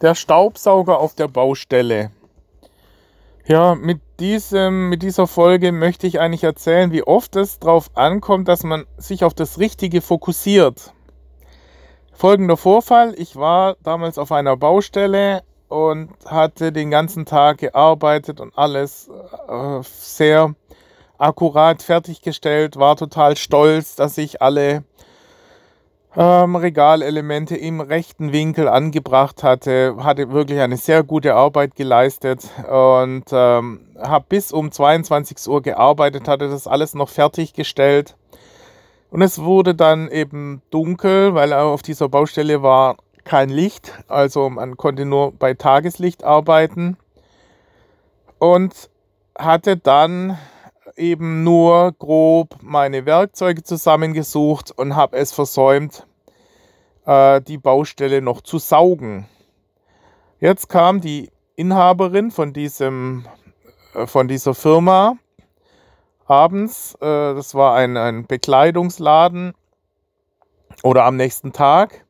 Der Staubsauger auf der Baustelle. Ja, mit, diesem, mit dieser Folge möchte ich eigentlich erzählen, wie oft es darauf ankommt, dass man sich auf das Richtige fokussiert. Folgender Vorfall, ich war damals auf einer Baustelle und hatte den ganzen Tag gearbeitet und alles äh, sehr akkurat fertiggestellt, war total stolz, dass ich alle ähm, Regalelemente im rechten Winkel angebracht hatte, hatte wirklich eine sehr gute Arbeit geleistet und ähm, habe bis um 22 Uhr gearbeitet, hatte das alles noch fertiggestellt. Und es wurde dann eben dunkel, weil auf dieser Baustelle war kein Licht, also man konnte nur bei Tageslicht arbeiten und hatte dann eben nur grob meine Werkzeuge zusammengesucht und habe es versäumt, äh, die Baustelle noch zu saugen. Jetzt kam die Inhaberin von, diesem, äh, von dieser Firma abends, äh, das war ein, ein Bekleidungsladen oder am nächsten Tag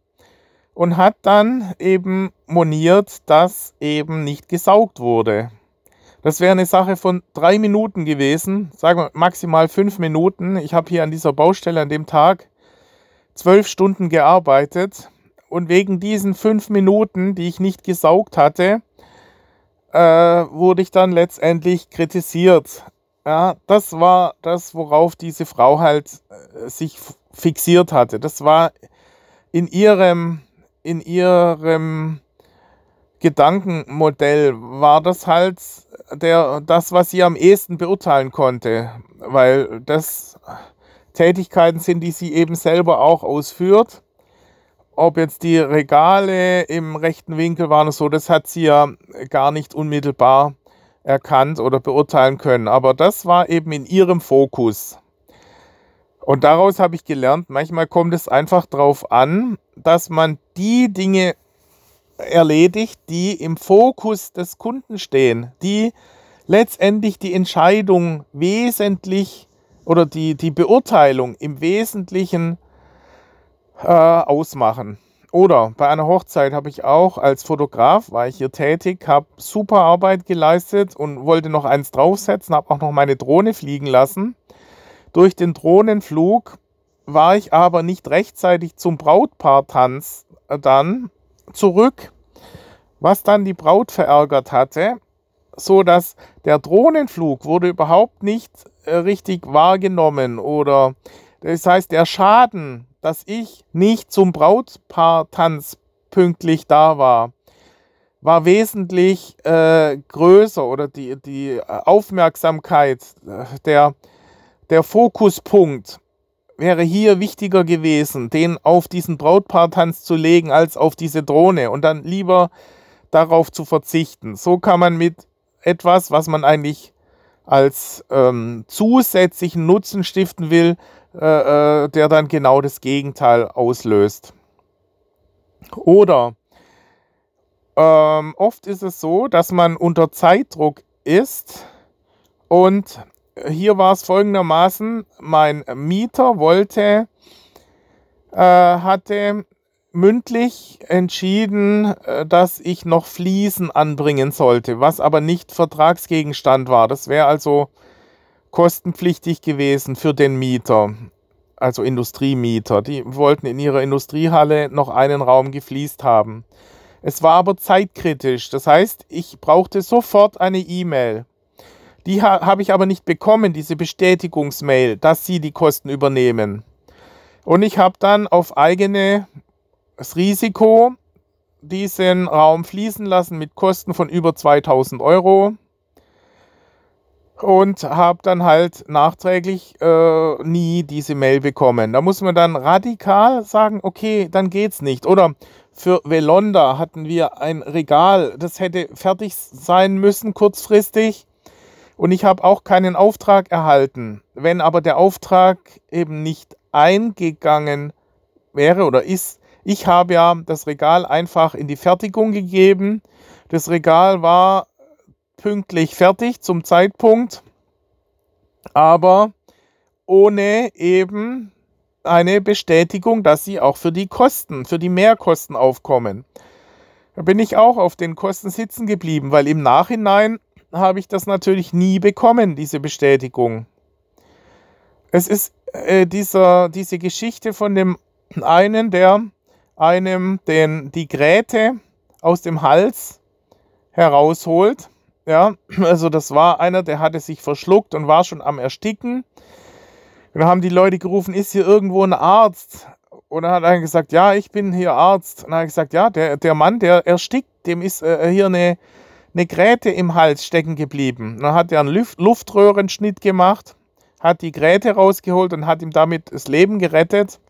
und hat dann eben moniert, dass eben nicht gesaugt wurde. Das wäre eine Sache von drei Minuten gewesen, sagen wir maximal fünf Minuten. Ich habe hier an dieser Baustelle an dem Tag zwölf Stunden gearbeitet und wegen diesen fünf Minuten, die ich nicht gesaugt hatte, äh, wurde ich dann letztendlich kritisiert. Ja, das war das, worauf diese Frau halt äh, sich fixiert hatte. Das war in ihrem, in ihrem Gedankenmodell war das halt der, das, was sie am ehesten beurteilen konnte, weil das Tätigkeiten sind, die sie eben selber auch ausführt. Ob jetzt die Regale im rechten Winkel waren oder so, das hat sie ja gar nicht unmittelbar erkannt oder beurteilen können. Aber das war eben in ihrem Fokus. Und daraus habe ich gelernt, manchmal kommt es einfach darauf an, dass man die Dinge erledigt, die im Fokus des Kunden stehen, die letztendlich die Entscheidung wesentlich oder die, die Beurteilung im Wesentlichen äh, ausmachen. Oder bei einer Hochzeit habe ich auch als Fotograf, war ich hier tätig, habe super Arbeit geleistet und wollte noch eins draufsetzen, habe auch noch meine Drohne fliegen lassen. Durch den Drohnenflug war ich aber nicht rechtzeitig zum Brautpaartanz dann zurück, was dann die Braut verärgert hatte, so dass der Drohnenflug wurde überhaupt nicht äh, richtig wahrgenommen oder das heißt der Schaden, dass ich nicht zum Brautpaartanz pünktlich da war, war wesentlich äh, größer oder die, die Aufmerksamkeit, äh, der, der Fokuspunkt wäre hier wichtiger gewesen, den auf diesen Brautpaartanz zu legen, als auf diese Drohne und dann lieber darauf zu verzichten. So kann man mit etwas, was man eigentlich als ähm, zusätzlichen Nutzen stiften will, äh, äh, der dann genau das Gegenteil auslöst. Oder ähm, oft ist es so, dass man unter Zeitdruck ist und hier war es folgendermaßen, mein Mieter wollte, äh, hatte mündlich entschieden, äh, dass ich noch Fliesen anbringen sollte, was aber nicht Vertragsgegenstand war. Das wäre also kostenpflichtig gewesen für den Mieter, also Industriemieter. Die wollten in ihrer Industriehalle noch einen Raum gefliest haben. Es war aber zeitkritisch. Das heißt, ich brauchte sofort eine E-Mail. Die ha habe ich aber nicht bekommen, diese Bestätigungsmail, dass sie die Kosten übernehmen. Und ich habe dann auf eigene das Risiko, diesen Raum fließen lassen mit Kosten von über 2000 Euro und habe dann halt nachträglich äh, nie diese Mail bekommen. Da muss man dann radikal sagen, okay, dann geht's nicht. Oder für Velonda hatten wir ein Regal, das hätte fertig sein müssen kurzfristig und ich habe auch keinen Auftrag erhalten. Wenn aber der Auftrag eben nicht eingegangen wäre oder ist, ich habe ja das Regal einfach in die Fertigung gegeben. Das Regal war pünktlich fertig zum Zeitpunkt, aber ohne eben eine Bestätigung, dass sie auch für die Kosten, für die Mehrkosten aufkommen. Da bin ich auch auf den Kosten sitzen geblieben, weil im Nachhinein habe ich das natürlich nie bekommen, diese Bestätigung. Es ist äh, dieser, diese Geschichte von dem einen, der einem den, die Gräte aus dem Hals herausholt. Ja, also das war einer, der hatte sich verschluckt und war schon am Ersticken. Und dann haben die Leute gerufen, ist hier irgendwo ein Arzt? Und dann hat er gesagt, ja, ich bin hier Arzt. Und dann hat er gesagt, ja, der, der Mann, der erstickt, dem ist äh, hier eine, eine Gräte im Hals stecken geblieben. Dann hat er einen Luft, Luftröhrenschnitt gemacht, hat die Gräte rausgeholt und hat ihm damit das Leben gerettet.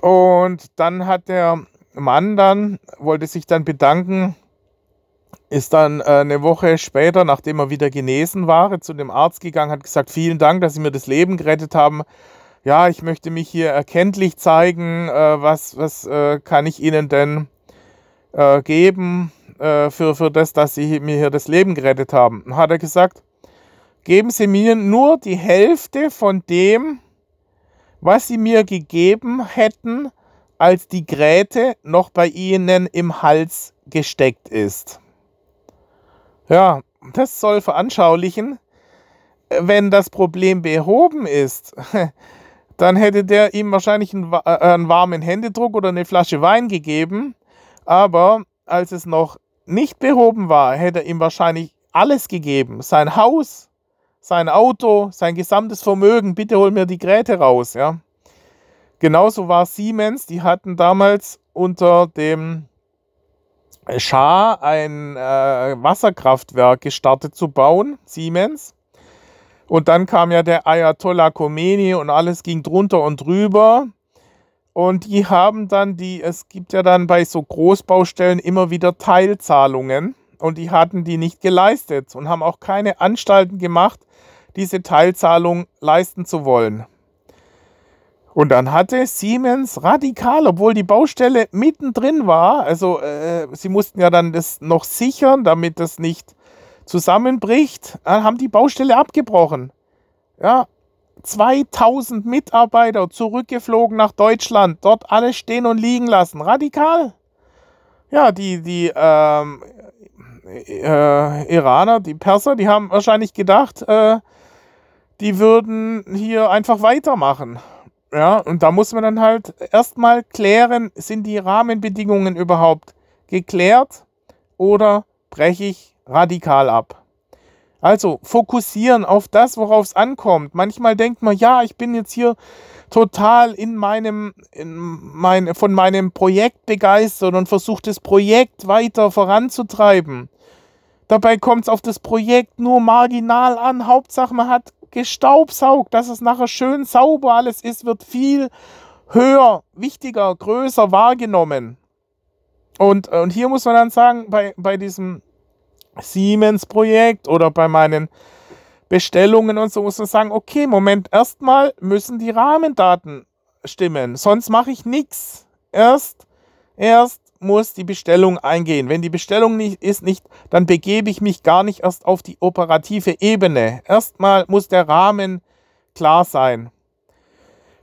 Und dann hat der Mann dann, wollte sich dann bedanken, ist dann äh, eine Woche später, nachdem er wieder genesen war, zu dem Arzt gegangen, hat gesagt, vielen Dank, dass Sie mir das Leben gerettet haben. Ja, ich möchte mich hier erkenntlich zeigen. Äh, was was äh, kann ich Ihnen denn äh, geben äh, für, für das, dass Sie mir hier das Leben gerettet haben? Dann hat er gesagt, geben Sie mir nur die Hälfte von dem, was Sie mir gegeben hätten, als die Gräte noch bei Ihnen im Hals gesteckt ist. Ja, das soll veranschaulichen, wenn das Problem behoben ist, dann hätte der ihm wahrscheinlich äh, einen, warmen Händedruck oder eine Flasche Wein gegeben. Aber als es noch nicht behoben war, hätte er ihm wahrscheinlich alles gegeben. Sein Haus, sein Auto, sein gesamtes Vermögen. Bitte hol mir die Gräte raus. Ja. Genauso war Siemens. Die hatten damals unter dem Schah ein äh, Wasserkraftwerk gestartet zu bauen, Siemens. Und dann kam ja der Ayatollah Khomeini und alles ging drunter und drüber. Und die haben dann die, es gibt ja dann bei so Großbaustellen immer wieder Teilzahlungen und die hatten die nicht geleistet und haben auch keine Anstalten gemacht, diese Teilzahlung leisten zu wollen. Und dann hatte Siemens radikal, obwohl die Baustelle mittendrin war, also äh, sie mussten ja dann das noch sichern, damit das nicht zusammenbricht, dann haben die Baustelle abgebrochen. Ja, 2000 Mitarbeiter zurückgeflogen nach Deutschland, dort alles stehen und liegen lassen. Radikal. Ja, die, die ähm, äh, Iraner, die Perser, die haben wahrscheinlich gedacht, äh, die würden hier einfach weitermachen. Ja, und da muss man dann halt erstmal klären, sind die Rahmenbedingungen überhaupt geklärt oder breche ich radikal ab? Also fokussieren auf das, worauf es ankommt. Manchmal denkt man, ja, ich bin jetzt hier total in meinem, in mein, von meinem Projekt begeistert und versuche das Projekt weiter voranzutreiben. Dabei kommt es auf das Projekt nur marginal an. Hauptsache, man hat gestaubsaugt, dass es nachher schön sauber alles ist, wird viel höher, wichtiger, größer wahrgenommen. Und, und hier muss man dann sagen, bei, bei diesem Siemens-Projekt oder bei meinen Bestellungen und so muss man sagen, okay, Moment, erstmal müssen die Rahmendaten stimmen, sonst mache ich nichts. Erst, erst muss die Bestellung eingehen. Wenn die Bestellung nicht ist nicht, dann begebe ich mich gar nicht erst auf die operative Ebene. Erstmal muss der Rahmen klar sein.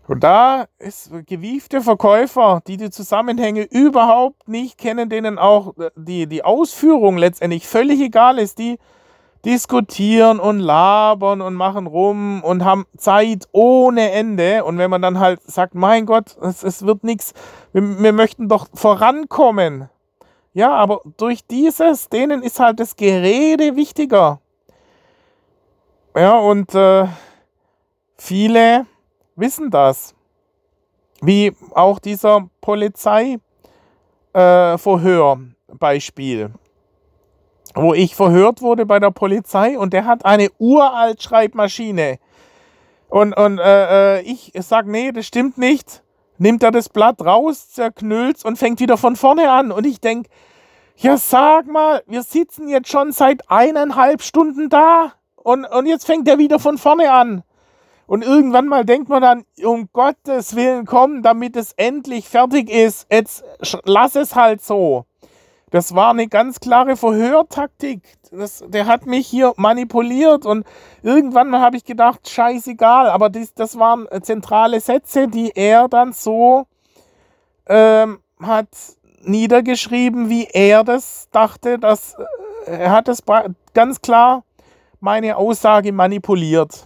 Und da ist gewiefte Verkäufer, die die Zusammenhänge überhaupt nicht kennen, denen auch die, die Ausführung letztendlich völlig egal ist, die diskutieren und labern und machen rum und haben Zeit ohne Ende. Und wenn man dann halt sagt, mein Gott, es, es wird nichts, wir, wir möchten doch vorankommen. Ja, aber durch dieses, denen ist halt das Gerede wichtiger. Ja, und äh, viele wissen das. Wie auch dieser Polizeiverhörbeispiel. Äh, wo ich verhört wurde bei der Polizei und der hat eine uralt Schreibmaschine. Und, und äh, äh ich sag, nee, das stimmt nicht. Nimmt er das Blatt raus, zerknüllt und fängt wieder von vorne an. Und ich denk, ja, sag mal, wir sitzen jetzt schon seit eineinhalb Stunden da und, und jetzt fängt er wieder von vorne an. Und irgendwann mal denkt man dann, um Gottes Willen, komm, damit es endlich fertig ist. Jetzt lass es halt so. Das war eine ganz klare Verhörtaktik. Das, der hat mich hier manipuliert und irgendwann mal habe ich gedacht, scheißegal, aber das, das waren zentrale Sätze, die er dann so ähm, hat niedergeschrieben, wie er das dachte. Dass, äh, er hat das ganz klar meine Aussage manipuliert.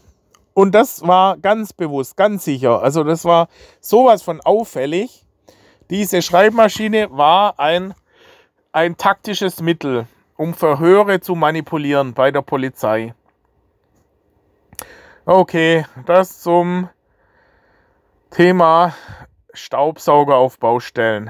Und das war ganz bewusst, ganz sicher. Also das war sowas von auffällig. Diese Schreibmaschine war ein, ein taktisches Mittel, um Verhöre zu manipulieren bei der Polizei. Okay, das zum Thema Staubsauger auf Baustellen.